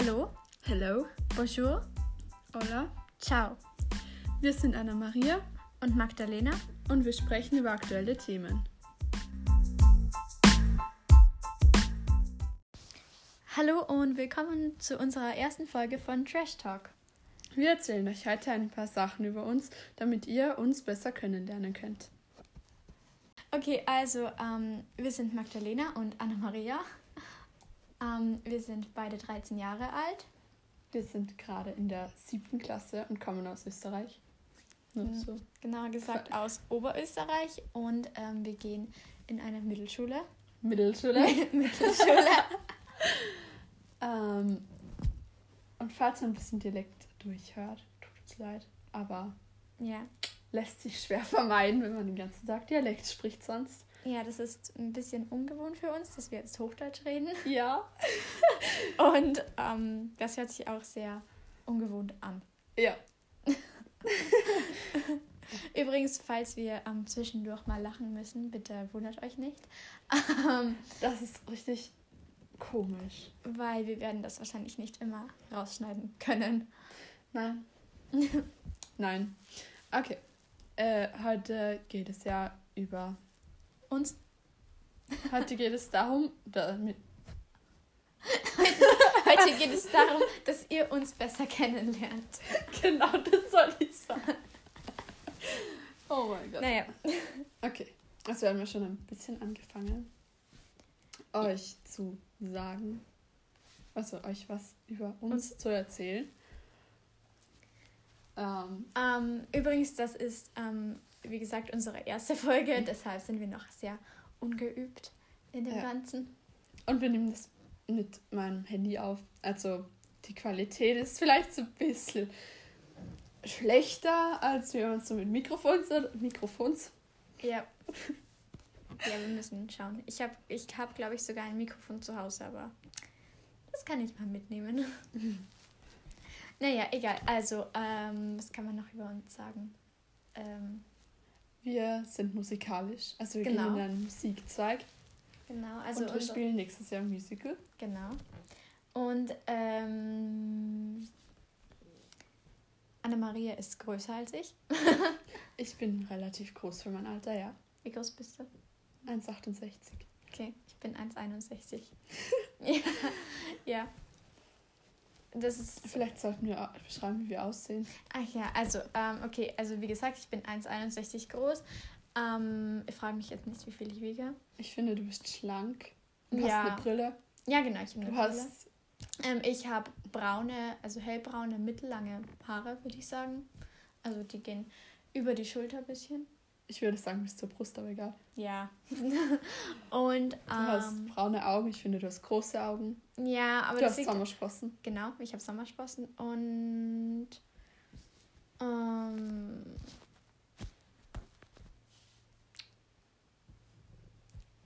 Hallo, Hello, bonjour, hola. ciao Wir sind Anna Maria und Magdalena. und wir sprechen über aktuelle Themen. Hallo und willkommen zu unserer ersten Folge von Trash Talk. Wir erzählen euch heute ein paar Sachen über uns, damit ihr uns besser kennenlernen könnt. Okay, also ähm, wir sind Magdalena und Anna Maria. Ähm, wir sind beide 13 Jahre alt. Wir sind gerade in der siebten Klasse und kommen aus Österreich. Mhm. so. Genauer gesagt aus Oberösterreich und ähm, wir gehen in eine Mittelschule. Mittelschule. Mittelschule. ähm, und falls man ein bisschen Dialekt durchhört, tut uns leid, aber ja. lässt sich schwer vermeiden, wenn man den ganzen Tag Dialekt spricht sonst. Ja, das ist ein bisschen ungewohnt für uns, dass wir jetzt Hochdeutsch reden. Ja. Und ähm, das hört sich auch sehr ungewohnt an. Ja. Übrigens, falls wir ähm, zwischendurch mal lachen müssen, bitte wundert euch nicht. Ähm, Das ist richtig komisch. weil wir werden das wahrscheinlich nicht immer rausschneiden können. Nein. Nein. Okay. Äh, heute geht es ja über. Uns Heute geht es darum, damit. heute geht es darum, dass ihr uns besser kennenlernt. Genau, das soll ich sagen. Oh mein Gott. Naja, Okay. Also wir haben ja schon ein bisschen angefangen, euch zu sagen, also euch was über uns zu erzählen. Ähm, ähm, übrigens, das ist, ähm, wie gesagt, unsere erste Folge, deshalb sind wir noch sehr ungeübt in dem Ja. Ganzen. und wir nehmen das mit meinem Handy auf. Also die Qualität ist vielleicht so ein bisschen schlechter, als wir uns so mit Mikrofons, Mikrofons Ja. Ja, wir müssen schauen. Ich habe, ich hab, glaube ich, sogar ein Mikrofon zu Hause, aber das kann ich mal mitnehmen. naja, egal. Also, ähm, was kann man noch über uns sagen? Ähm, Wir sind musikalisch, also wir Genau. gehen in einen Musikzweig genau, also und wir spielen nächstes Jahr ein Musical. Genau. Und ähm, Anna-Maria ist größer als ich. Ich bin relativ groß für mein Alter, ja. Wie groß bist du? 1,68. Okay, ich bin 1,61. ja, ja. Das ist Vielleicht sollten wir beschreiben, wie wir aussehen. Ach ja, also, ähm, okay, also wie gesagt, ich bin 1,61 groß. Ähm, ich frage mich jetzt nicht, wie viel ich wiege. Ich finde, du bist schlank. Du Ja. hast eine Brille. Ja, genau, ich habe Du eine Brille. hast. Ähm, ich habe braune, also hellbraune, mittellange Haare, würde ich sagen. Also die gehen über die Schulter ein bisschen. Ich würde sagen, bis zur Brust, aber egal. Ja. Und, Du hast ähm, braune Augen. Ich finde, du hast große Augen. ja, aber du hast liegt, Sommersprossen. Genau, ich habe Sommersprossen und ähm,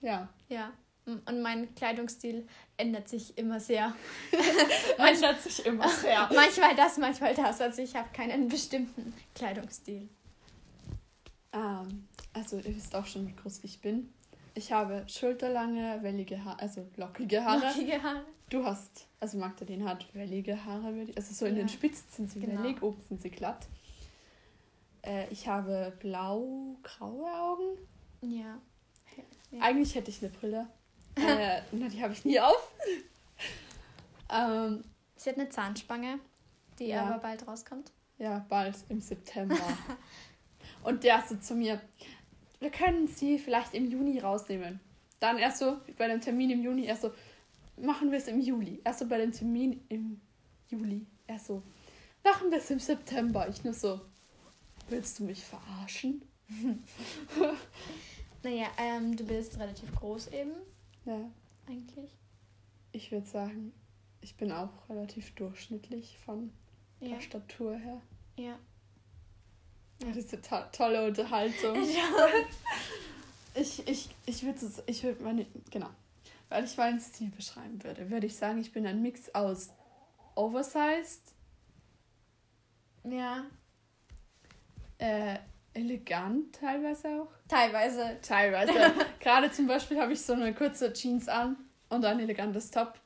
Ja. ja. Und mein Kleidungsstil ändert sich immer sehr. Ändert sich immer sehr. manchmal das, manchmal das. Also ich habe keinen bestimmten Kleidungsstil. Also, ihr wisst auch schon, wie groß ich bin. Ich habe schulterlange, wellige Haare, also lockige Haare. Lockige Haare. Du hast, also Magdalene hat wellige Haare, also so in Ja. den Spitzen sind sie Genau. wellig, oben sind sie glatt. Äh, ich habe blau-graue Augen. Ja. Ja. Eigentlich hätte ich eine Brille. äh, na, die habe ich nie auf. ähm, Sie hat eine Zahnspange, die Ja. aber bald rauskommt. ja, bald im September. Und der so zu mir, wir können sie vielleicht im Juni rausnehmen. Dann erst so, bei dem Termin im Juni, erst so, machen wir es im Juli. Erst so bei dem Termin im Juli. Erst so, machen wir es im September. Ich nur so, willst du mich verarschen? Naja, ähm, du bist relativ groß eben, Ja, eigentlich. ich würde sagen, ich bin auch relativ durchschnittlich von Ja. der Statur her. Ja. Ja, diese to tolle Unterhaltung. ja. Ich, ich, ich würde es, ich würde meine, genau, weil ich meinen Stil beschreiben würde, würde ich sagen, ich bin ein Mix aus oversized, Ja. äh, elegant teilweise auch. Teilweise. Teilweise. Gerade zum Beispiel habe ich so eine kurze Jeans an und ein elegantes Top,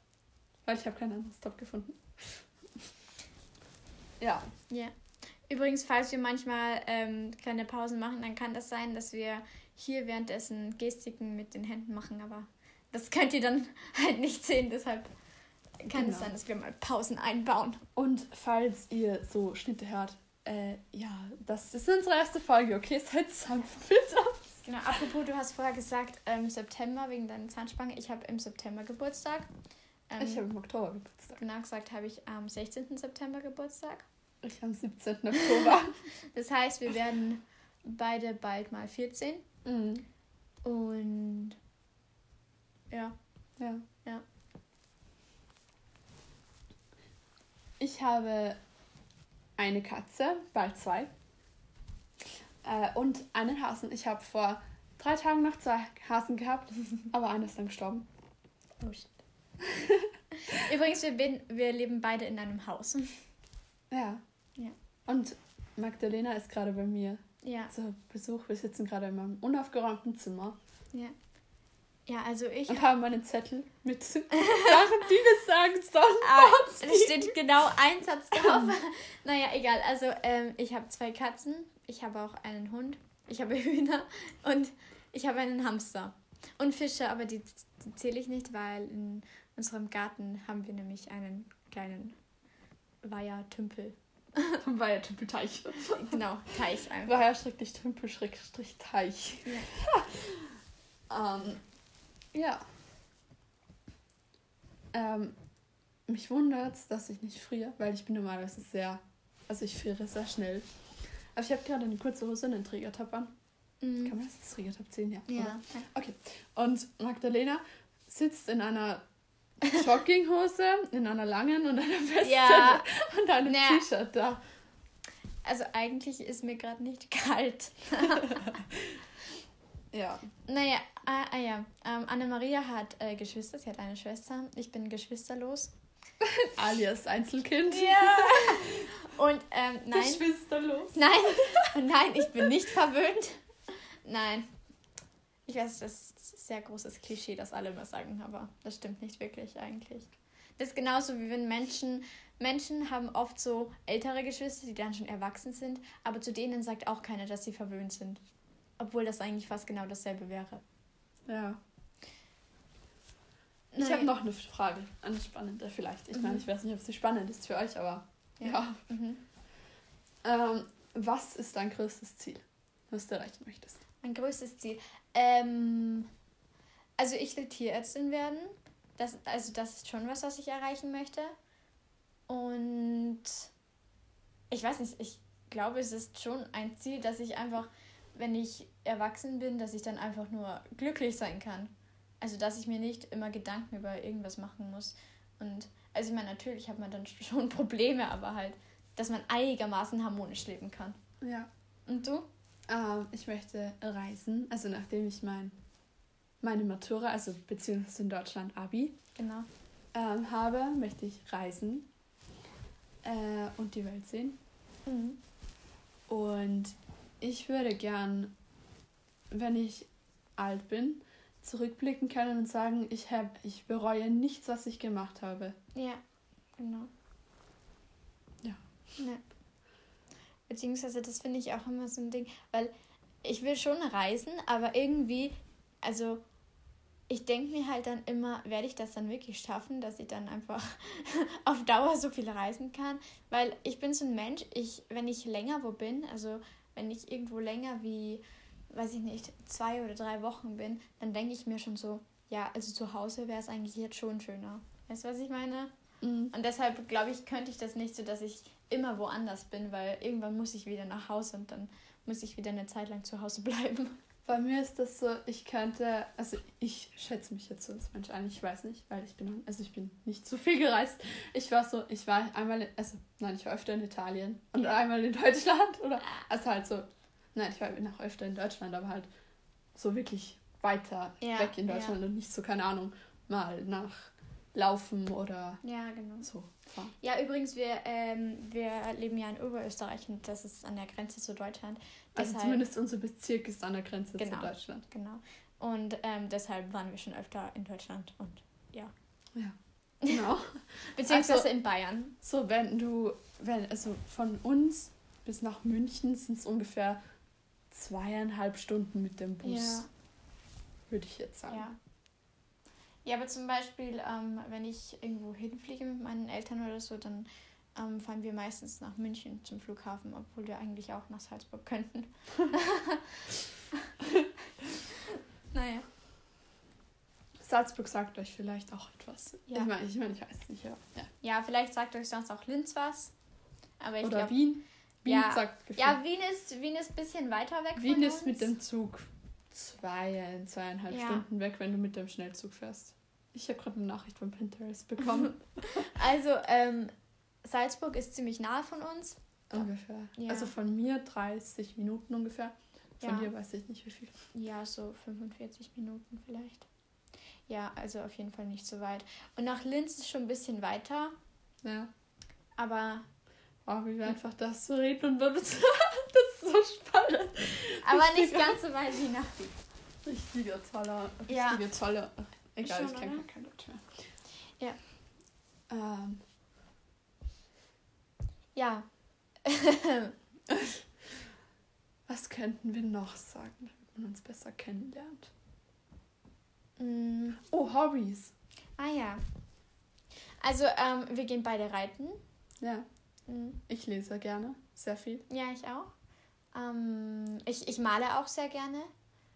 weil ich habe kein anderes Top gefunden. Ja. Ja. Übrigens, falls wir manchmal ähm, kleine Pausen machen, dann kann das sein, dass wir hier währenddessen Gestiken mit den Händen machen, aber das könnt ihr dann halt nicht sehen, deshalb kann Genau. es sein, dass wir mal Pausen einbauen. Und falls ihr so Schnitte hört, äh, ja, das ist unsere erste Folge, okay? Seid sanft bitte. Genau, apropos, du hast vorher gesagt, ähm, September wegen deiner Zahnspange. Ich habe im September Geburtstag. Ähm, Ich habe im Oktober Geburtstag. genau gesagt, habe ich am 16. September Geburtstag. Ich am 17. Oktober. Das heißt, wir werden beide bald mal 14. mhm. Und ja, Ja. Ja. Ich habe eine Katze, bald zwei. Äh, und einen Hasen. Ich habe vor drei Tagen noch zwei Hasen gehabt, aber einer ist dann gestorben. oh shit. Übrigens, wir, bin, wir leben beide in einem Haus. Ja. Und Magdalena ist gerade bei mir Ja, zu Besuch. Wir sitzen gerade in meinem unaufgeräumten Zimmer ja. Ja, also ich. und haben einen Zettel mit Sachen, die wir sagen sollen. Ah, es steht genau ein Satz drauf. naja, egal. Also, ähm, ich habe zwei Katzen. Ich habe auch einen Hund. Ich habe Hühner. Und ich habe einen Hamster. Und Fische, aber die, die zähle ich nicht, weil in unserem Garten haben wir nämlich einen kleinen Weiher-Tümpel. War ja Tümpelteich. Genau, Teich einfach. War ja schrecklich Tümpel, Schrägstrich Teich. Ähm, ja. Ähm, mich wundert dass ich nicht friere, weil ich bin normalerweise sehr, also ich friere sehr schnell. Aber ich habe gerade eine kurze Hose und einen Trägertop an. Mhm. Kann man das als Trägertop ziehen? Ja. Ja. oder? Okay. Und Magdalena sitzt in einer Jogginghose, in einer langen und einer Weste Ja. und einem Naja. T-Shirt da. Also eigentlich ist mir gerade nicht kalt. Ja. Naja, ah, ah ja. Ähm, Anne-Maria hat äh, Geschwister, sie hat eine Schwester. Ich bin geschwisterlos. Alias Einzelkind. Ja. Und ähm, nein, Geschwisterlos. nein, nein, ich bin nicht verwöhnt. Nein. Ich weiß, das ist ein sehr großes Klischee, das alle immer sagen, aber das stimmt nicht wirklich eigentlich. Das ist genauso wie wenn Menschen, Menschen haben oft so ältere Geschwister, die dann schon erwachsen sind, aber zu denen sagt auch keiner, dass sie verwöhnt sind. Obwohl das eigentlich fast genau dasselbe wäre. Ja. Ich habe noch eine Frage, eine spannende vielleicht. Ich meine, Mhm. ich weiß nicht, ob sie spannend ist für euch, aber ja. Ja. Mhm. Ähm, was ist dein größtes Ziel, was du erreichen möchtest? Mein größtes Ziel. Ähm, also ich will Tierärztin werden. Das, also das ist schon was, was ich erreichen möchte. Und ich weiß nicht, ich glaube, es ist schon ein Ziel, dass ich einfach, wenn ich erwachsen bin, dass ich dann einfach nur glücklich sein kann. Also dass ich mir nicht immer Gedanken über irgendwas machen muss. Und also ich meine, natürlich hat man dann schon Probleme, aber halt, dass man einigermaßen harmonisch leben kann. Ja. Und du? Ähm, ich möchte reisen, also nachdem ich mein, meine Matura, also beziehungsweise in Deutschland Abi, Genau. ähm, habe, möchte ich reisen äh, und die Welt sehen. Mhm. Und ich würde gern, wenn ich alt bin, zurückblicken können und sagen, ich, hab, ich bereue nichts, was ich gemacht habe. Ja, genau. Ja. ja. Beziehungsweise, das finde ich auch immer so ein Ding, weil ich will schon reisen, aber irgendwie, also ich denke mir halt dann immer, werde ich das dann wirklich schaffen, dass ich dann einfach auf Dauer so viel reisen kann? Weil ich bin so ein Mensch, ich, wenn ich länger wo bin, also wenn ich irgendwo länger wie, weiß ich nicht, zwei oder drei Wochen bin, dann denke ich mir schon so, ja, also zu Hause wäre es eigentlich jetzt schon schöner. Weißt du, was ich meine? Mhm. Und deshalb glaube ich, könnte ich das nicht so, dass ich immer woanders bin, weil irgendwann muss ich wieder nach Hause und dann muss ich wieder eine Zeit lang zu Hause bleiben. Bei mir ist das so, ich könnte, also ich schätze mich jetzt so als Mensch ein, ich weiß nicht, weil ich bin, also ich bin nicht so viel gereist. Ich war so, ich war einmal, in, also nein, ich war öfter in Italien und Ja. einmal in Deutschland oder, also halt so, nein, ich war noch öfter in Deutschland, aber halt so wirklich weiter Ja, weg in ja. Deutschland und nicht so, keine Ahnung, mal nach Laufen oder Ja, genau. so fahren. Ja, übrigens, wir, ähm, wir leben ja in Oberösterreich und das ist an der Grenze zu Deutschland. Also Deshalb- zumindest unser Bezirk ist an der Grenze Genau. zu Deutschland. Genau. Und ähm, deshalb waren wir schon öfter in Deutschland und ja. Ja. Genau. Beziehungsweise Also- in Bayern. So, wenn du, wenn, also von uns bis nach München sind es ungefähr zweieinhalb Stunden mit dem Bus, Ja. würde ich jetzt sagen. Ja. Ja, aber zum Beispiel, ähm, wenn ich irgendwo hinfliege mit meinen Eltern oder so, dann ähm, fahren wir meistens nach München zum Flughafen, obwohl wir eigentlich auch nach Salzburg könnten. naja. Salzburg sagt euch vielleicht auch etwas. Ja. Ich meine, ich, mein, ich weiß es nicht, ja. ja. Ja, vielleicht sagt euch sonst auch Linz was. Aber ich Oder glaube. Wien. Wien Ja. sagt gefühlt. Ja, Wien ist, Wien ist ein bisschen weiter weg Wien von ist uns. mit dem Zug zwei, zweieinhalb Ja. Stunden weg, wenn du mit dem Schnellzug fährst. Ich habe gerade eine Nachricht von Pinterest bekommen. Also, ähm, Salzburg ist ziemlich nahe von uns. ungefähr. Ja. Also von mir 30 Minuten ungefähr. Von Ja. dir weiß ich nicht wie viel. Ja, so 45 Minuten vielleicht. Ja, also auf jeden Fall nicht so weit. Und nach Linz ist schon ein bisschen weiter, Ja. aber, Oh, wie wir einfach das so reden und das ist so spannend. Aber nicht ganz so weit wie nach Wien. Richtiger toller, Ja. richtige tolle. Egal, Schon, ich kenne kein Deutsch mehr. Ja. Ähm, Ja. was könnten wir noch sagen, damit man uns besser kennenlernt? Mm, Oh, Hobbys. ah ja. Also, ähm, wir gehen beide reiten. Ja, Mm, ich lese gerne. Sehr viel. Ja, ich auch. Ähm, ich, ich male auch sehr gerne.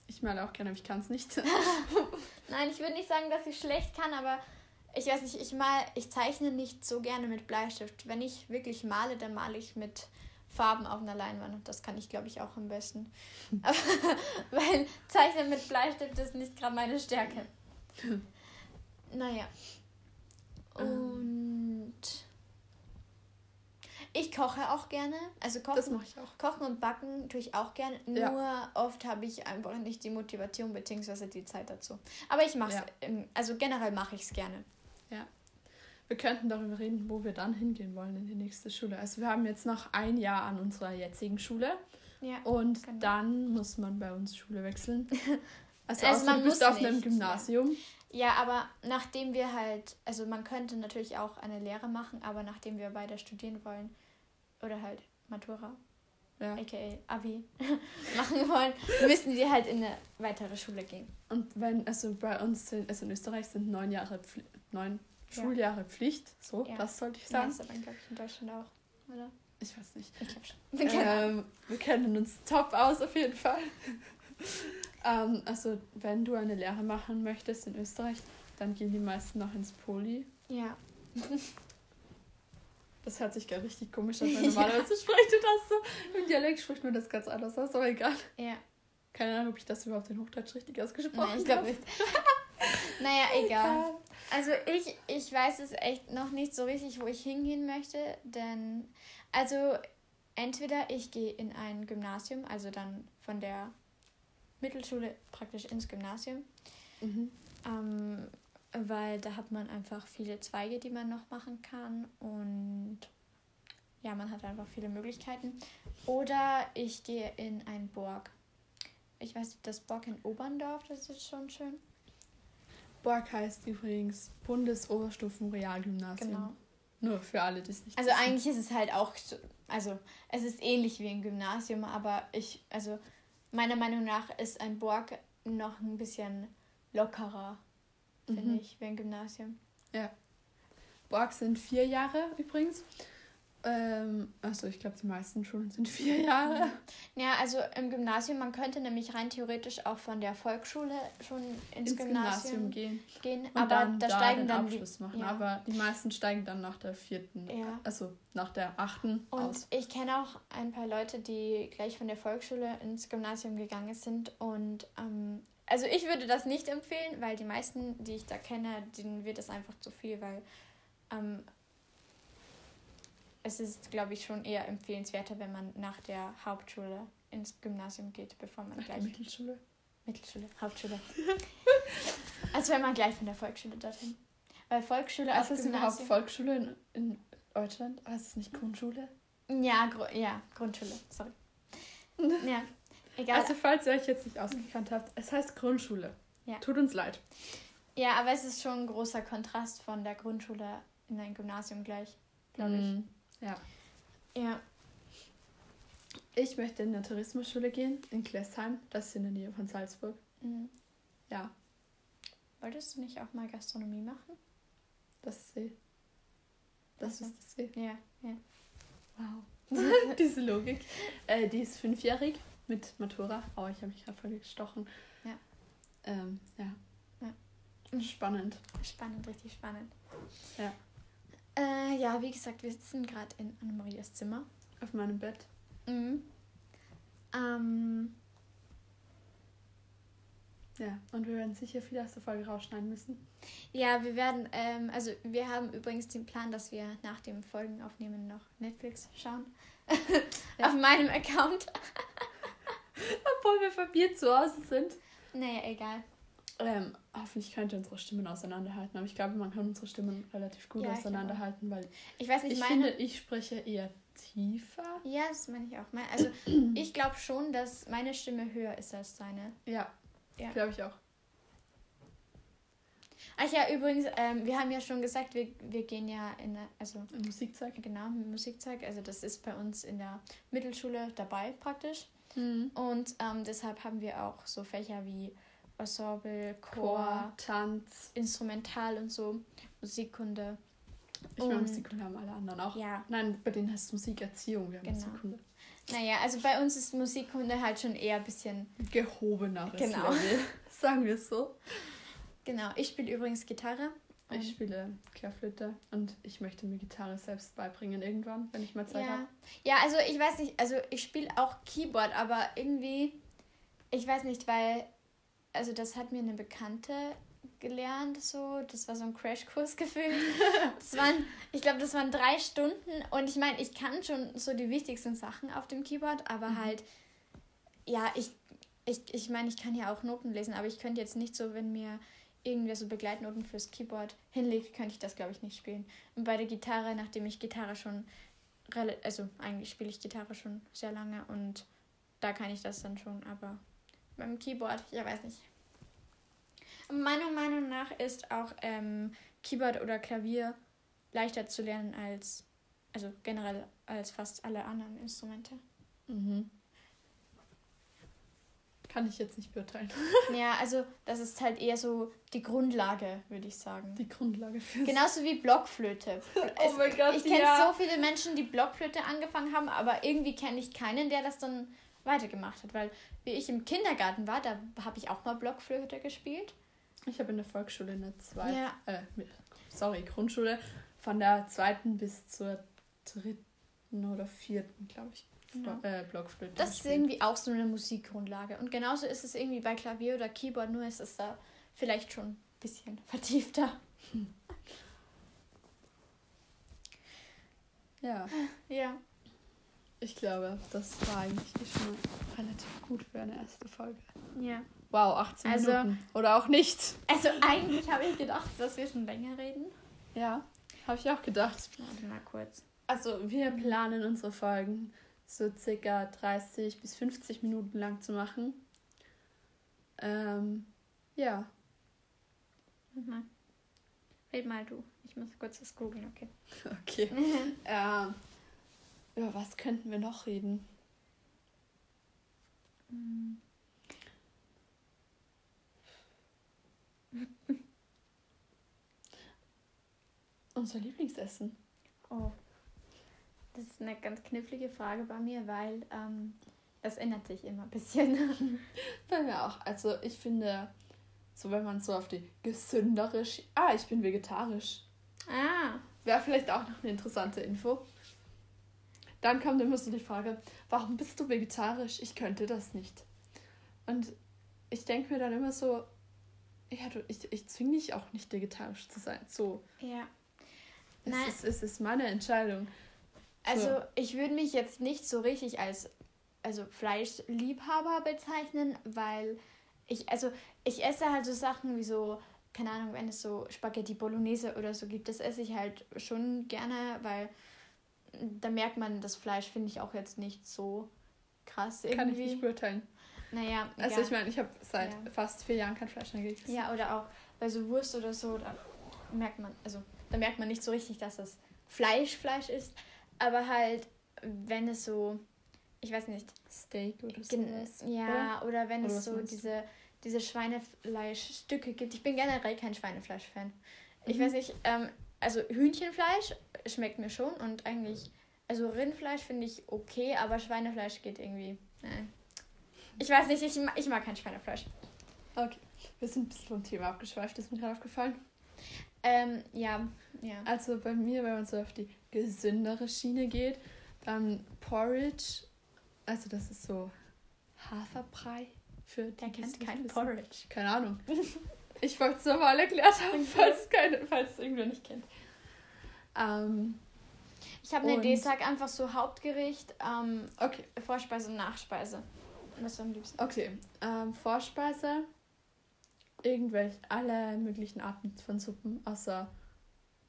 Ich male auch gerne, aber ich kann es nicht. Nein, ich würde nicht sagen, dass ich schlecht kann, aber ich weiß nicht, ich mal, ich zeichne nicht so gerne mit Bleistift. Wenn ich wirklich male, dann male ich mit Farben auf einer Leinwand und das kann ich, glaube ich, auch am besten. Aber, weil Zeichnen mit Bleistift ist nicht gerade meine Stärke. Naja. Und ich koche auch gerne. Also kochen, Das mache ich auch. Kochen und Backen tue ich auch gerne. Ja. Nur oft habe ich einfach nicht die Motivation bzw. die Zeit dazu. Aber ich mache es, Ja. also generell mache ich es gerne. Wir könnten darüber reden, wo wir dann hingehen wollen in die nächste Schule. Also wir haben jetzt noch ein Jahr an unserer jetzigen Schule Ja. und Genau. dann muss man bei uns Schule wechseln. Also, Also man du bist auf einem Gymnasium. Ja, aber nachdem wir halt, also man könnte natürlich auch eine Lehre machen, aber nachdem wir beide studieren wollen oder halt Matura, Ja. aka Abi, machen wollen, müssen wir halt in eine weitere Schule gehen. Und wenn, also bei uns sind, also in Österreich sind neun Jahre Pfli neun Ja. Schuljahre Pflicht. So, Ja. das sollte ich Ja, sagen. ist aber, glaube ich, in Deutschland auch, oder? Ich weiß nicht. Ich glaube schon. Ähm, wir kennen uns top aus auf jeden Fall. ähm, also wenn du eine Lehre machen möchtest in Österreich, dann gehen die meisten noch ins Poli. Ja. Das hört sich gar richtig komisch an, weil normalerweise spricht du das so. Im Dialekt spricht man das ganz anders aus, aber egal. Ja. Keine Ahnung, ob ich das überhaupt in Hochdeutsch richtig ausgesprochen Nein, ich glaube habe. nicht. naja, egal. Also ich, ich weiß es echt noch nicht so richtig, wo ich hingehen möchte, denn also entweder ich gehe in ein Gymnasium, also dann von der Mittelschule praktisch ins Gymnasium, Mhm. ähm, weil da hat man einfach viele Zweige, die man noch machen kann und ja, man hat einfach viele Möglichkeiten. Oder ich gehe in ein Borg. Ich weiß, das Borg in Oberndorf, das ist schon schön. Borg heißt übrigens Bundesoberstufen-Realgymnasium. Genau. Nur für alle, die es nicht Also wissen. eigentlich ist es halt auch so, also es ist ähnlich wie ein Gymnasium, aber ich, also meiner Meinung nach ist ein Borg noch ein bisschen lockerer, finde Mhm. ich, wie ein Gymnasium. Borg sind vier Jahre übrigens. Ähm, also ich glaube, die meisten Schulen sind vier Jahre. Ja, also im Gymnasium, man könnte nämlich rein theoretisch auch von der Volksschule schon ins, Ins Gymnasium, Gymnasium gehen. gehen, Und aber dann da steigen den dann die, Abschluss machen. ja. Aber die meisten steigen dann nach der vierten, Ja. also nach der achten Und aus. ich kenne auch ein paar Leute, die gleich von der Volksschule ins Gymnasium gegangen sind. Und ähm, also ich würde das nicht empfehlen, weil die meisten, die ich da kenne, denen wird das einfach zu viel, weil ähm, es ist, glaube ich, schon eher empfehlenswerter, wenn man nach der Hauptschule ins Gymnasium geht, bevor man der gleich Mittelschule. Mittelschule, Hauptschule. als wenn man gleich von der Volksschule dorthin. Weil Volksschule auf ist überhaupt Gymnasium. Volksschule in, in Deutschland? Ah, ist es nicht Grundschule? Ja, Gru ja, Grundschule, sorry. ja, egal. Also falls ihr euch jetzt nicht ausgekannt habt, es heißt Grundschule. Ja. Tut uns leid. Ja, aber es ist schon ein großer Kontrast von der Grundschule in ein Gymnasium gleich, glaube ich. Ja. Ja. Ich möchte in eine Tourismusschule gehen, in Klessheim. Das ist in der Nähe von Salzburg. Mhm. Ja, Wolltest du nicht auch mal Gastronomie machen? das ist See. Das Also. ist das See. Ja, ja. Wow. Diese Logik. Äh, die ist fünfjährig mit Matura. Oh, ich habe mich gerade voll gestochen. Ja. Ähm, ja. Ja. Spannend. Spannend, richtig spannend. Ja. Äh, ja, wie gesagt, wir sitzen gerade in Annemarias Zimmer. Auf meinem Bett. Mhm. Ähm, Ja. Und wir werden sicher viel aus der Folge rausschneiden müssen. ja, wir werden, ähm, also wir haben übrigens den Plan, dass wir nach dem Folgenaufnehmen noch Netflix schauen. Ja. Auf meinem Account. Obwohl wir verbiert zu Hause sind. Naja, egal. Ähm, hoffentlich könnt ihr unsere Stimmen auseinanderhalten. Aber ich glaube, man kann unsere Stimmen relativ gut Ja, auseinanderhalten, weil Ich weiß nicht, ich meine. finde, ich spreche eher tiefer. ja, das meine ich auch. Also, ich glaube schon, dass meine Stimme höher ist als deine. Ja, Ja. glaube ich auch. Ach ja, übrigens, ähm, wir haben ja schon gesagt, wir, wir gehen ja in, der- also Im Musikzeug. genau, Musikzeug. Also, das ist bei uns in der Mittelschule dabei praktisch. Mhm. Und ähm, deshalb haben wir auch so Fächer wie Ensemble, Chor, Chor, Tanz. Instrumental und so, Musikkunde. Ich meine, Und- Musikkunde haben alle anderen auch. Ja, Nein, bei denen heißt es Musikerziehung. Wir haben Genau. Musikkunde. naja, also bei uns ist Musikkunde halt schon eher ein bisschen. Gehobeneres Genau. Level. Sagen wir es so. Genau, ich spiele übrigens Gitarre. Ich spiele Querflöte und ich möchte mir Gitarre selbst beibringen irgendwann, wenn ich mal Zeit Ja. habe. ja, also ich weiß nicht, also ich spiele auch Keyboard, aber irgendwie, ich weiß nicht, weil, also das hat mir eine Bekannte gelernt, so, das war so ein Crashkurs gefühlt. Das waren, ich glaube, das waren drei Stunden und ich meine, ich kann schon so die wichtigsten Sachen auf dem Keyboard, aber Mhm. halt, ja, ich, ich, ich meine, ich kann ja auch Noten lesen, aber ich könnte jetzt nicht so, wenn mir irgendwer so Begleitnoten fürs Keyboard hinlegt, könnte ich das, glaube ich, nicht spielen. Und bei der Gitarre, nachdem ich Gitarre schon, also eigentlich spiele ich Gitarre schon sehr lange und da kann ich das dann schon, aber beim Keyboard, ich weiß nicht. Meiner Meinung nach ist auch ähm, Keyboard oder Klavier leichter zu lernen als, also generell als fast alle anderen Instrumente. Mhm. Kann ich jetzt nicht beurteilen. Ja, also das ist halt eher so die Grundlage, würde ich sagen. Die Grundlage für Genauso wie Blockflöte. Oh mein Gott, ich kenne ja. so viele Menschen, die Blockflöte angefangen haben, aber irgendwie kenne ich keinen, der das dann weitergemacht hat. Weil wie ich im Kindergarten war, da habe ich auch mal Blockflöte gespielt. Ich habe in der Volksschule eine zweite, Ja. äh, sorry, Grundschule von der zweiten bis zur dritten oder vierten, glaube ich, Genau. äh, Blockflöte. Das ist gespielt. irgendwie auch so eine Musikgrundlage. Und genauso ist es irgendwie bei Klavier oder Keyboard, nur ist es da vielleicht schon ein bisschen vertiefter. Ja, Ja. Ich glaube, das war eigentlich schon relativ gut für eine erste Folge. Ja. Wow, 18 Also- Minuten. Oder auch nicht. Also eigentlich habe ich gedacht, dass wir schon länger reden. Ja, habe ich auch gedacht. Warte mal kurz. Also wir planen unsere Folgen so circa 30 bis 50 Minuten lang zu machen. Ähm, ja, Mhm. Red mal du. Ich muss kurz das googeln, okay. okay. ähm, über was könnten wir noch reden? Unser Lieblingsessen. Oh. Das ist eine ganz knifflige Frage bei mir, weil ähm, das ändert sich immer ein bisschen. Bei mir auch. Also ich finde, so wenn man so auf die gesündere... Schi ah, ich bin vegetarisch. ah. Wäre vielleicht auch noch eine interessante Info. Dann kommt immer so die Frage, warum bist du vegetarisch? Ich könnte das nicht. Und ich denke mir dann immer so, ja, du, ich, ich zwinge dich auch nicht vegetarisch zu sein. So, Ja. es Nein. ist, es ist meine Entscheidung. Also So. ich würde mich jetzt nicht so richtig als also Fleischliebhaber bezeichnen, weil ich, also ich esse halt so Sachen wie so, keine Ahnung, wenn es so Spaghetti Bolognese oder so gibt, das esse ich halt schon gerne, weil da merkt man, das Fleisch finde ich auch jetzt nicht so krass irgendwie. Kann ich nicht beurteilen. Naja, Also egal. ich meine, ich habe seit Ja. fast vier Jahren kein Fleisch mehr gegessen. Ja, oder auch bei so Wurst oder so, da merkt man, also da merkt man nicht so richtig, dass das Fleisch Fleisch ist, aber halt, wenn es so, ich weiß nicht, Steak oder sowas. ja, oder, wenn Oder es so meinst diese, diese Schweinefleischstücke gibt. Ich bin generell kein Schweinefleisch-Fan. Ich Mhm. weiß nicht, ähm, also Hühnchenfleisch schmeckt mir schon und eigentlich, also Rindfleisch finde ich okay, aber Schweinefleisch geht irgendwie, nein. Ich weiß nicht, ich, ich mag kein Schweinefleisch. Okay. Wir sind ein bisschen vom Thema abgeschweift, ist mir gerade aufgefallen. Ähm, ja, ja. Also bei mir, wenn man so auf die gesündere Schiene geht, dann Porridge. Also das ist so Haferbrei für die, Der kennt kein. Porridge. Keine Ahnung. Ich wollte es nochmal erklärt haben, falls, keine, falls es irgendwer nicht kennt. Ähm, Ich habe eine Idee, sag einfach so Hauptgericht, ähm, okay, Vorspeise und Nachspeise. Was am liebsten? okay. Ähm, Vorspeise. Irgendwelche, alle möglichen Arten von Suppen, außer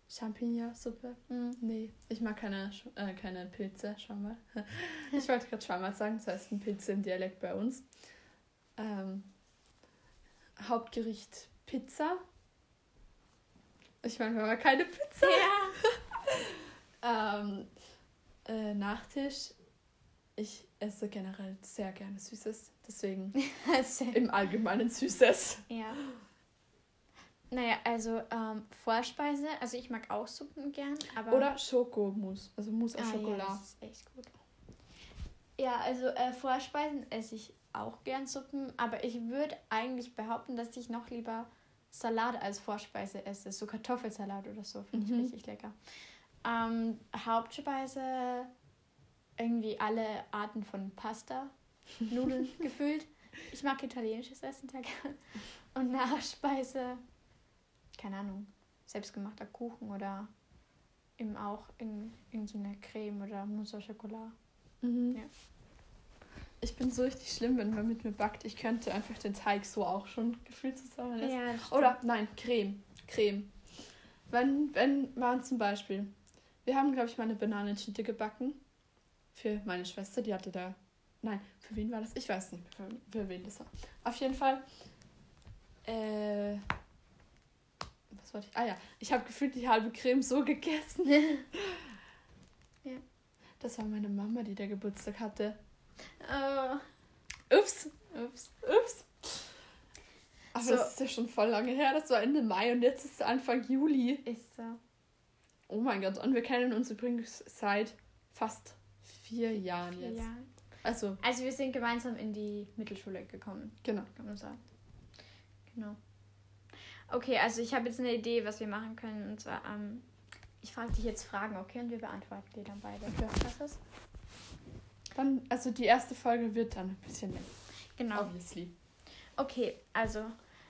Champignonsuppe. Hm. Nee, ich mag keine, äh, keine Pilze, schau mal. Ich wollte gerade Schwammerl sagen, das heißt ein Pilze im Dialekt bei uns. Ähm, Hauptgericht Pizza. Ich meine, wir haben keine Pizza. Ja. Ähm, äh, Nachtisch. Ich esse generell sehr gerne Süßes, deswegen im Allgemeinen Süßes. ja. Naja, also ähm, Vorspeise, also ich mag auch Suppen gern, aber. Oder Schokomousse, also Mousse au ah, ja, Chocolat. das ist echt gut. Ja, also äh, Vorspeisen esse ich auch gern Suppen, aber ich würde eigentlich behaupten, dass ich noch lieber Salat als Vorspeise esse. So Kartoffelsalat oder so, finde Mhm. ich richtig lecker. Ähm, Hauptspeise, irgendwie alle Arten von Pasta, Nudeln gefüllt. Ich mag italienisches Essen sehr gern. Und Nachspeise, keine Ahnung, selbstgemachter Kuchen oder eben auch in, in so eine Creme oder Mousse au Chocolat. Mhm. Ja. Ich bin so richtig schlimm, wenn man mit mir backt. Ich könnte einfach den Teig so auch schon gefühlt zusammen essen. Ja, Oder nein, Creme. Creme. Wenn, wenn man zum Beispiel, wir haben, glaube ich, mal eine Bananenschnitte gebacken. Für meine Schwester, die hatte da. Nein, für wen war das? Ich weiß nicht, für, für wen das war. Auf jeden Fall. Äh. Was wollte ich? Ah ja, ich habe gefühlt die halbe Creme so gegessen. Ja. Das war meine Mama, die der Geburtstag hatte. Oh, Ups, ups. ups. Aber So. das ist ja schon voll lange her. Das war Ende Mai und jetzt ist es Anfang Juli. Ist so. Oh mein Gott, und wir kennen uns übrigens seit fast vier Jahren jetzt. Ja. Also, Also wir sind gemeinsam in die Mittelschule gekommen, genau. kann man sagen. Genau. Okay, also ich habe jetzt eine Idee, was wir machen können. Und zwar, ähm, ich frage dich jetzt Fragen, okay? Und wir beantworten die dann beide. Okay. Was ist? Dann, also die erste Folge wird dann ein bisschen länger. Genau. Obviously. Okay, also,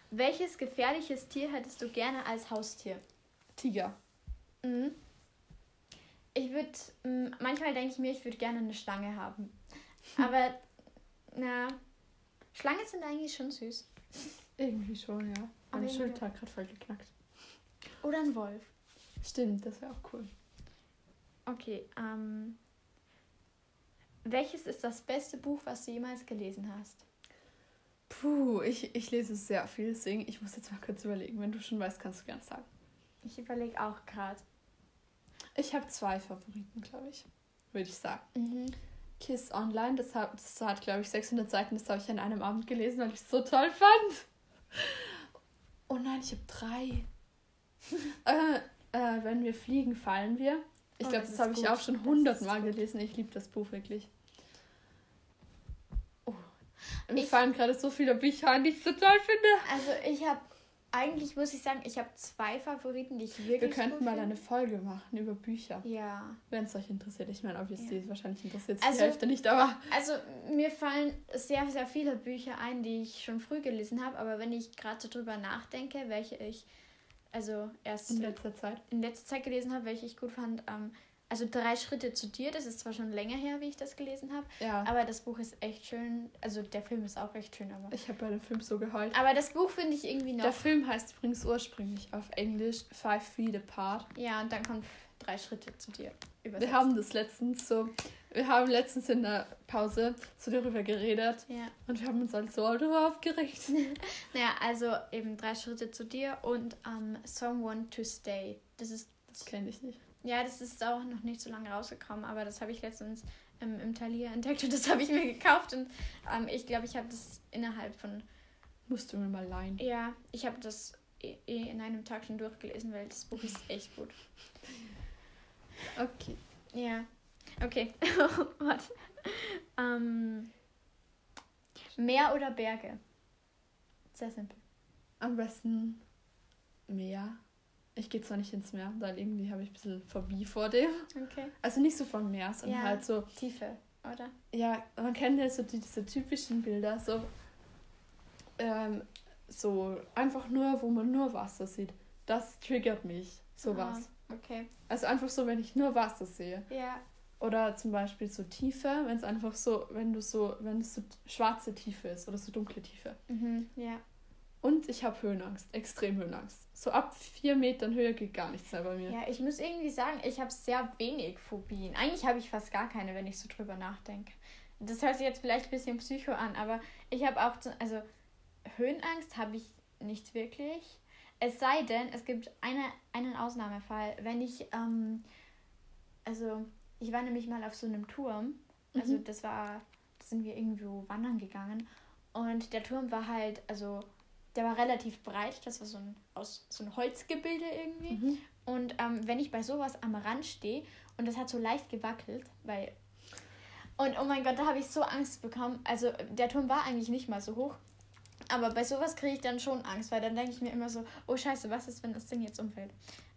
welches gefährliches Tier hättest du gerne als Haustier? Tiger. Mhm. Ich würde, manchmal denke ich mir, ich würde gerne eine Schlange haben. Aber, na, Schlangen sind eigentlich schon süß. Irgendwie schon, ja. Irgendwie- Schulter hat gerade voll geknackt. Oder ein Wolf. Stimmt, das wäre auch cool. Okay, ähm, welches ist das beste Buch, was du jemals gelesen hast? Puh, ich, ich lese sehr viel, deswegen ich muss jetzt mal kurz überlegen. Wenn du schon weißt, kannst du gerne sagen. Ich überlege auch gerade. Ich habe zwei Favoriten, glaube ich. Würde ich sagen. Mhm. Kiss Online, das hat, das hat glaube ich, 600 Seiten. Das habe ich an einem Abend gelesen, weil ich es so toll fand. Oh nein, ich habe drei. äh, äh, wenn wir fliegen, fallen wir. Ich Oh, glaube, das das, habe ich auch schon hundertmal gelesen. Ich liebe das Buch wirklich. Oh. Mir Ich- fallen gerade so viele Bücher ein, die ich so toll finde. Also ich habe, eigentlich muss ich sagen, ich habe zwei Favoriten, die ich wirklich Wir könnten mal eine Folge machen über Bücher. Ja, Wenn es euch interessiert. Ich meine, obviously, Ja. wahrscheinlich interessiert es Also- die Hälfte nicht, aber also mir fallen sehr, sehr viele Bücher ein, die ich schon früh gelesen habe, aber wenn ich gerade so drüber nachdenke, welche ich also erst in letzter Zeit. in letzter Zeit gelesen habe, welche ich gut fand, ähm, also drei Schritte zu dir, das ist zwar schon länger her, wie ich das gelesen habe, Ja. aber das Buch ist echt schön, also der Film ist auch recht schön, aber Ich habe bei dem Film so geheult. aber das Buch finde ich irgendwie noch Der Film heißt übrigens ursprünglich auf Englisch Five Feet Apart. ja und dann kommt drei Schritte zu dir Wir übersetzt. haben das letztens so Wir haben letztens in der Pause so darüber geredet Ja. und wir haben uns halt so darüber aufgeregt. Naja, also eben drei Schritte zu dir und um, Someone to Stay. Das ist, Das kenne ich nicht. ja, das ist auch noch nicht so lange rausgekommen, aber das habe ich letztens ähm, im Thalia entdeckt und das habe ich mir gekauft und ähm, ich glaube, ich habe das innerhalb von, Musst du mir mal leihen. ja, ich habe das eh eh in einem Tag schon durchgelesen, weil das Buch ist echt gut. Okay. Ja, okay. Warte. Ähm, Meer oder Berge? Sehr simpel. Am besten Meer. Ich gehe zwar nicht ins Meer, weil irgendwie habe ich ein bisschen Phobie vor dem. Okay. Also nicht so vom Meer, sondern Ja. halt so, Tiefe, oder? ja, man kennt ja so die, diese typischen Bilder, so, ähm, so einfach nur, wo man nur Wasser sieht. Das triggert mich, sowas. Ah, okay. Also einfach so, wenn ich nur Wasser sehe. Ja. Oder zum Beispiel so Tiefe, wenn es einfach so, wenn du so, wenn es so schwarze Tiefe ist oder so dunkle Tiefe. Mhm. Ja. Und ich habe Höhenangst, extrem Höhenangst. So ab vier Metern Höhe geht gar nichts mehr bei mir. Ja, ich muss irgendwie sagen, ich habe sehr wenig Phobien. Eigentlich habe ich fast gar keine, wenn ich so drüber nachdenke. Das hört sich jetzt vielleicht ein bisschen psycho an, aber ich habe auch, so- also Höhenangst habe ich nicht wirklich. Es sei denn, es gibt eine, einen Ausnahmefall, wenn ich, ähm, also ich war nämlich mal auf so einem Turm, also Mhm. das war, da sind wir irgendwo wandern gegangen und der Turm war halt, also der war relativ breit, das war so ein, aus, so ein Holzgebilde irgendwie. Mhm. Und ähm, wenn ich bei sowas am Rand stehe und das hat so leicht gewackelt, weil. Und oh mein Gott, da habe ich so Angst bekommen. Also der Turm war eigentlich nicht mal so hoch. Aber bei sowas kriege ich dann schon Angst, weil dann denke ich mir immer so, oh scheiße, was ist, wenn das Ding jetzt umfällt?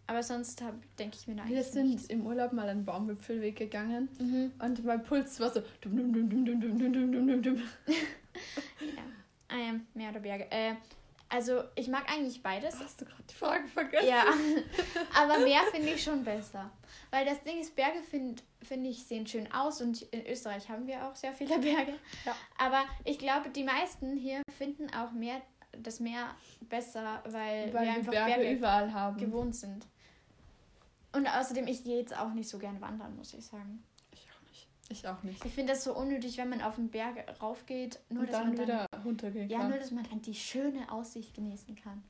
Aber sonst denke ich mir da Wir sind nichts. im Urlaub mal einen Baumwipfelweg gegangen Mhm. und mein Puls war so dum dum dum dum dum dum dum dum dum dum dum. Ähm, Meer oder Berge. Äh, also ich mag eigentlich beides. Hast du gerade die Frage vergessen? Ja, aber Meer finde ich schon besser. Weil das Ding ist, Berge finde find ich sehen schön aus und in Österreich haben wir auch sehr viele Berge. Ja. Aber ich glaube, die meisten hier finden auch mehr, das Meer besser, weil, Weil wir wir einfach Berge, Berge, überall haben. gewohnt sind. Und außerdem, ich gehe jetzt auch nicht so gern wandern, muss ich sagen. Ich auch nicht. Ich auch nicht. Ich finde das so unnötig, wenn man auf den Berg raufgeht, nur und dass dann man dann, wieder runtergehen ja, kann. nur dass man dann die schöne Aussicht genießen kann.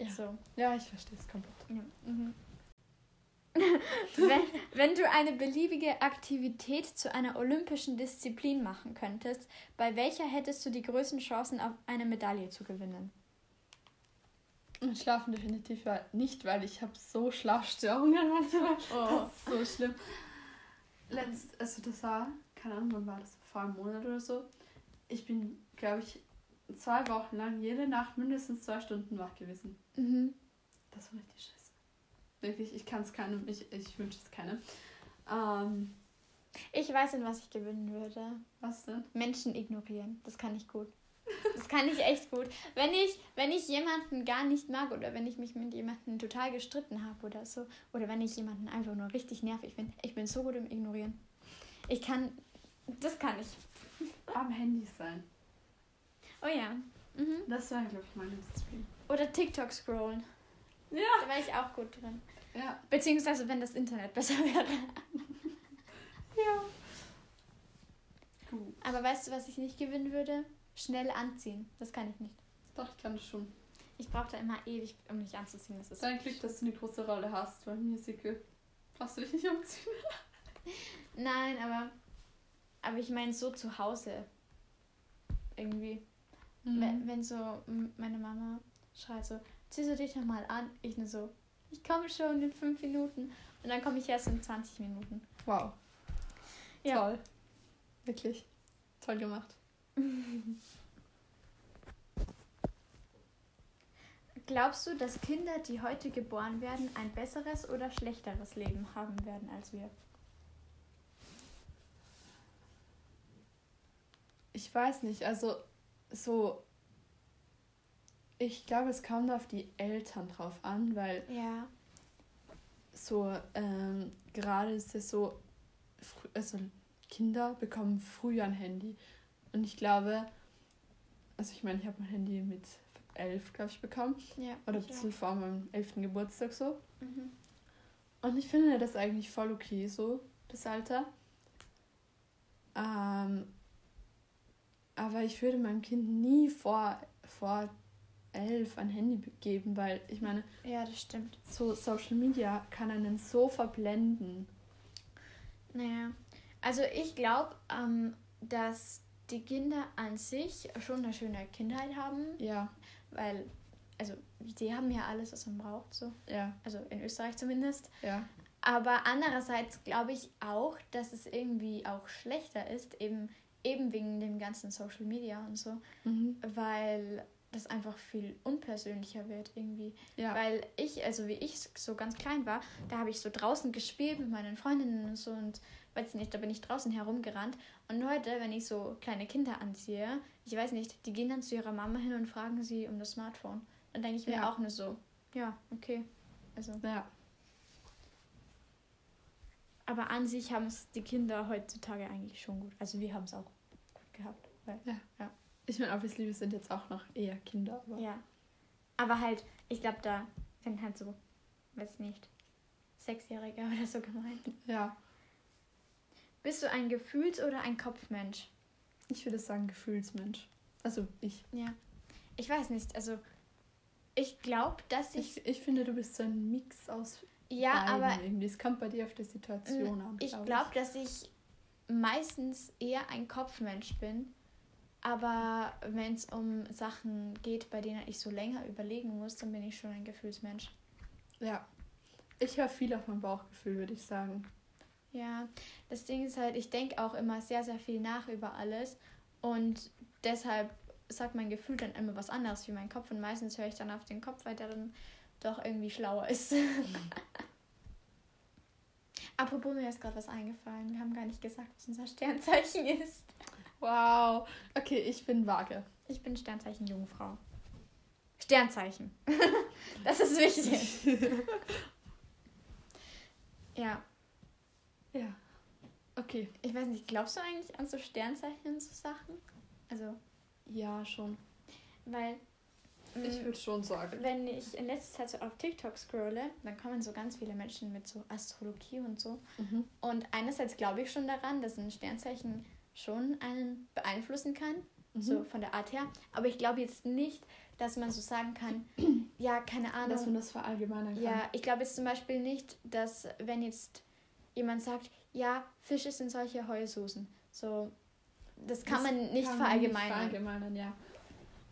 Ja. So. Ja, ich verstehe es komplett. Ja. Mhm. wenn, wenn du eine beliebige Aktivität zu einer olympischen Disziplin machen könntest, bei welcher hättest du die größten Chancen, auf eine Medaille zu gewinnen? Schlafen definitiv nicht, weil ich habe so Schlafstörungen manchmal. Oh. Das ist so schlimm. Letzt, also das war, keine Ahnung, wann war das? Vor einem Monat oder so. Ich bin, glaube ich, zwei Wochen lang jede Nacht mindestens zwei Stunden wach gewesen. Mhm. Das war richtig scheiße. Wirklich, ich kann es keinem, ich, ich wünsche es keinem. Ähm, Ich weiß, in was ich gewinnen würde. was denn? Menschen ignorieren. Das kann ich gut. Das kann ich echt gut. Wenn ich, wenn ich jemanden gar nicht mag oder wenn ich mich mit jemandem total gestritten habe oder so, oder wenn ich jemanden einfach nur richtig nervig finde, ich bin so gut im Ignorieren. Ich kann, das kann ich. Am Handy sein. Oh ja. Mhm. Das war, glaube ich, meine Disziplin. Oder TikTok scrollen. Ja. Da wäre ich auch gut drin. Ja. Beziehungsweise, wenn das Internet besser wäre. Ja. Gut. Aber weißt du, was ich nicht gewinnen würde? Schnell anziehen. Das kann ich nicht. Doch, ich kann das schon. Ich brauche da immer ewig, um mich anzuziehen. Das ist Dein Glück, dass du eine große Rolle hast, weil Musical brauchst du dich nicht umziehen. Nein, aber, aber ich meine so zu Hause. Irgendwie. Mhm. Wenn, wenn so meine Mama schreit so, ziehst du dich doch mal an? Ich nur so, ich komme schon in fünf Minuten. Und dann komme ich erst in 20 Minuten. Wow. Ja. Toll. Wirklich. Toll gemacht. Glaubst du, dass Kinder, die heute geboren werden, ein besseres oder schlechteres Leben haben werden als wir? Ich weiß nicht, also so. Ich glaube, es kommt auf die Eltern drauf an, weil Ja. so ähm, gerade ist es so, also Kinder bekommen früh ein Handy. Und ich glaube, also ich meine, ich habe mein Handy mit elf, glaube ich, bekommen. Ja. Oder ein bisschen vor meinem elften Geburtstag so. auch. Mhm. Und ich finde das eigentlich voll okay so, das Alter. Ähm, aber ich würde meinem Kind nie vor, vor elf ein Handy geben, weil ich meine, Ja, das stimmt. so Social Media kann einen so verblenden. Naja, also ich glaube, ähm, dass die Kinder an sich schon eine schöne Kindheit haben, Ja, weil, also, die haben ja alles, was man braucht, so. ja, Also in Österreich zumindest. ja. Aber andererseits glaube ich auch, dass es irgendwie auch schlechter ist, eben, eben wegen dem ganzen Social Media und so, Mhm. weil das einfach viel unpersönlicher wird irgendwie. Ja. Weil ich, also wie ich so ganz klein war, da habe ich so draußen gespielt mit meinen Freundinnen und so und weiß nicht, da bin ich draußen herumgerannt. Und heute, wenn ich so kleine Kinder anziehe, ich weiß nicht, die gehen dann zu ihrer Mama hin und fragen sie um das Smartphone. Dann denke ich mir Ja. auch nur so, ja, okay. Also, ja. aber an sich haben es die Kinder heutzutage eigentlich schon gut. Also wir haben es auch gut gehabt. Weil, Ich meine, obviously, wir sind jetzt auch noch eher Kinder, aber ja. Aber halt, ich glaube, da sind halt so, weiß nicht, Sechsjährige oder so gemeint. ja. Bist du ein Gefühls- oder ein Kopfmensch? Ich würde sagen Gefühlsmensch. Also ich. Ja. Ich weiß nicht, also ich glaube, dass ich. ich. Ich finde, du bist so ein Mix aus ja, beiden aber irgendwie. Es kommt bei dir auf die Situation an. ich glaub glaube, dass ich meistens eher ein Kopfmensch bin. Aber wenn es um Sachen geht, bei denen ich so länger überlegen muss, dann bin ich schon ein Gefühlsmensch. Ja. Ich höre viel auf mein Bauchgefühl, würde ich sagen. Ja, das Ding ist halt, ich denke auch immer sehr, sehr viel nach über alles. Und deshalb sagt mein Gefühl dann immer was anderes wie mein Kopf. Und meistens höre ich dann auf den Kopf, weil der dann doch irgendwie schlauer ist. Apropos, mir ist gerade was eingefallen. Wir haben gar nicht gesagt, was unser Sternzeichen ist. Wow. Okay, ich bin vage. Ich bin Sternzeichen Jungfrau. Sternzeichen. das ist wichtig. ja, Ja. Okay. ich weiß nicht, glaubst du eigentlich an so Sternzeichen und so Sachen? Also, Ja, schon. weil. Ich mm, würde schon sagen. wenn ich in letzter Zeit so auf TikTok scrolle, dann kommen so ganz viele Menschen mit so Astrologie und so. Mhm. Und einerseits glaube ich schon daran, dass ein Sternzeichen schon einen beeinflussen kann, Mhm. so von der Art her. Aber ich glaube jetzt nicht, dass man so sagen kann, ja, keine Ahnung. Dass man das verallgemeinern kann. Ja, ich glaube jetzt zum Beispiel nicht, dass wenn jetzt jemand sagt, ja, Fische sind solche Heusoßen, so, das kann Das man nicht kann verallgemeinern. verallgemeinern, ja.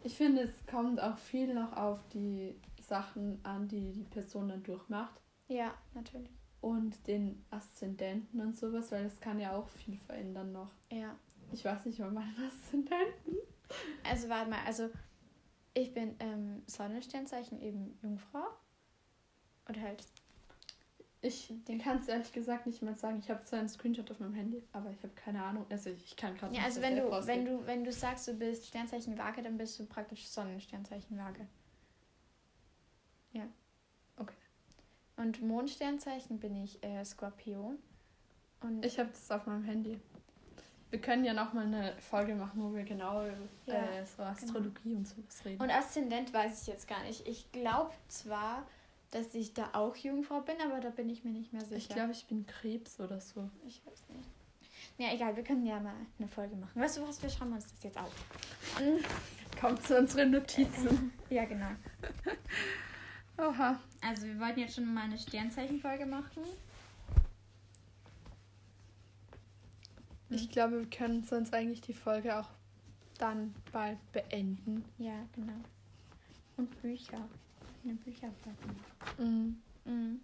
Ich finde, es kommt auch viel noch auf die Sachen an, die die Person dann durchmacht. Ja, natürlich. Und den Aszendenten und sowas, weil das kann ja auch viel verändern noch. Ja. Ich weiß nicht mal meinen Aszendenten. Also warte mal, also ich bin ähm, Sonnensternzeichen eben Jungfrau. Oder halt, Ich kann es ehrlich gesagt nicht mal sagen. Ich habe zwar einen Screenshot auf meinem Handy, aber ich habe keine Ahnung. Also ich kann gerade ja, nicht also wenn du, rausgeben. wenn du, wenn du sagst, du bist Sternzeichen Waage, dann bist du praktisch Sonnensternzeichen Waage. Ja. Okay. Und Mondsternzeichen bin ich äh, Skorpion. Und Ich habe das auf meinem Handy. Wir können ja noch mal eine Folge machen, wo wir genau über Ja, äh, so Astrologie und sowas reden. Und Aszendent weiß ich jetzt gar nicht. Ich glaube zwar, dass ich da auch Jungfrau bin, aber da bin ich mir nicht mehr sicher. ich glaube, ich bin Krebs oder so. Ich weiß nicht. Ja, egal, wir können ja mal eine Folge machen. Weißt du was, wir schreiben uns das jetzt auf. Kommt zu unseren Notizen. Ja, genau. Oha. Also wir wollten jetzt schon mal eine Sternzeichenfolge machen. Ich glaube, wir können sonst eigentlich die Folge auch dann bald beenden. Ja, genau. Und Bücher. Eine Bücherfolge. Mhm. Mhm.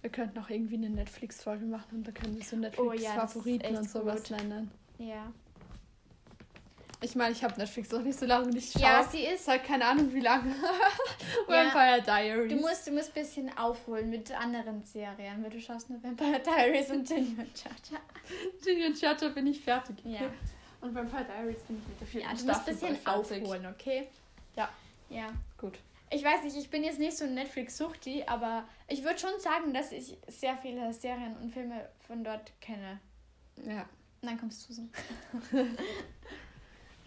Wir könnten auch irgendwie eine Netflix-Folge machen und da können wir so Oh ja, Netflix-Favoriten und sowas gut. nennen. Ja. Ich meine, ich habe Netflix noch nicht so lange nicht schaue. Ja, sie ist halt keine Ahnung, wie lange. Ja. Vampire Diaries. Du musst, du musst ein bisschen aufholen mit anderen Serien, weil du schaust nur Vampire Diaries und Junior Cha-Cha. Genie Chatter bin ich fertig. Ja. Und Vampire Diaries bin ich mit der vierten Ja, du musst ein bisschen aufholen, okay? Ja. Ja. Gut. Ich weiß nicht, ich bin jetzt nicht so ein Netflix-Suchti, aber ich würde schon sagen, dass ich sehr viele Serien und Filme von dort kenne. Ja. Dann kommst du so.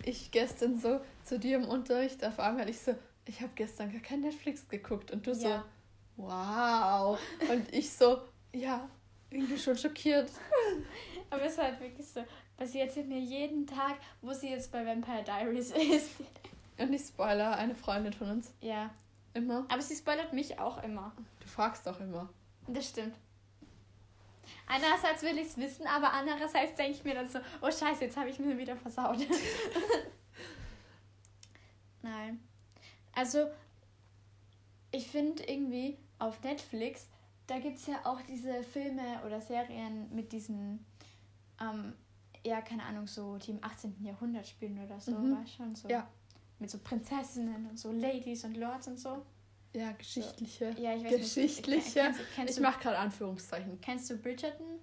Ich gestern so zu dir im Unterricht auf einmal, ich so, ich habe gestern gar kein Netflix geguckt. Und du so, Ja. wow. Und ich so, ja, irgendwie schon schockiert. Aber es ist halt wirklich so, weil sie erzählt mir jeden Tag, wo sie jetzt bei Vampire Diaries ist. Und nicht Spoiler, eine Freundin von uns. Ja. Immer. Aber sie spoilert mich auch immer. Du fragst doch immer. Das stimmt. Einerseits will ich es wissen, aber andererseits denke ich mir dann so, oh scheiße, jetzt habe ich mir wieder versaut. Nein. Also, ich finde irgendwie auf Netflix, da gibt es ja auch diese Filme oder Serien mit diesen, ähm, ja, keine Ahnung, so die im 18. Jahrhundert spielen oder so, Mhm. war schon so. Ja. Mit so Prinzessinnen und so Ladies und Lords und so. Ja, geschichtliche. Ja, ich weiß nicht. Geschichtliche. Kennst, kennst, Ich mache gerade Anführungszeichen. kennst du Bridgerton?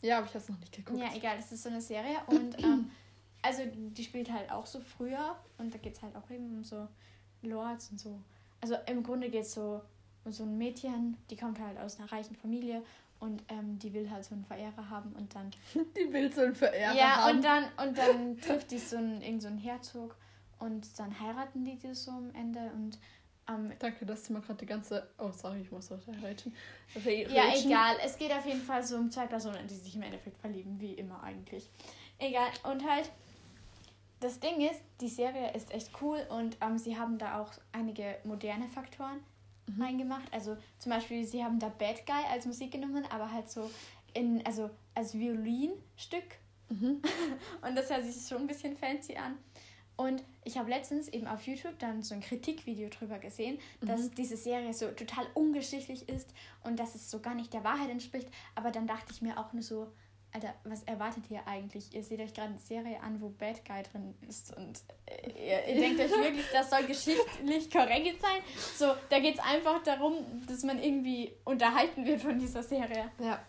Ja, aber ich habe es noch nicht geguckt. Ja, egal, das ist so eine Serie und ähm, also die spielt halt auch so früher und da geht es halt auch eben um so Lords und so. Also im Grunde geht es so um so ein Mädchen, die kommt halt aus einer reichen Familie und ähm, die will halt so einen Verehrer haben und dann Die will so einen Verehrer ja haben. und dann und dann trifft die so einen irgend so einen Herzog und dann heiraten die die so am Ende und ähm, Danke, dass du mal gerade die ganze. Oh, sorry, ich muss heute rätschen. Re Ja, egal. Es geht auf jeden Fall so um zwei Personen, die sich im Endeffekt verlieben, wie immer eigentlich. Egal. Und halt, das Ding ist, die Serie ist echt cool und ähm, sie haben da auch einige moderne Faktoren Mhm. reingemacht. Also zum Beispiel, sie haben da Bad Guy als Musik genommen, aber halt so in, also als Violinstück. Mhm. Und das hört sich schon ein bisschen fancy an. Und ich habe letztens eben auf YouTube dann so ein Kritikvideo drüber gesehen, dass Mhm. diese Serie so total ungeschichtlich ist und dass es so gar nicht der Wahrheit entspricht. Aber dann dachte ich mir auch nur so, Alter, was erwartet ihr eigentlich? Ihr seht euch gerade eine Serie an, wo Bad Guy drin ist und äh, ihr, ihr denkt euch wirklich, das soll geschichtlich korrekt sein. So, da geht es einfach darum, dass man irgendwie unterhalten wird von dieser Serie. Ja.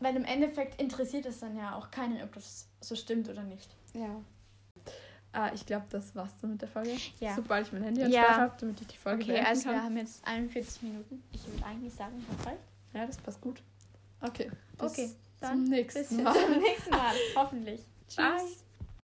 Weil im Endeffekt interessiert es dann ja auch keinen, ob das so stimmt oder nicht. Ja. Ah, ich glaube, das war's dann mit der Folge. Ja. Sobald ich mein Handy Ja. entsperrt habe, damit ich die Folge Okay, beenden also wir kann. haben jetzt 41 Minuten. Ich würde eigentlich sagen, das reicht. Ja, das passt gut. Okay. Bis Okay, zum dann nächsten Bis Mal. zum nächsten Mal. Hoffentlich. Bye. Tschüss.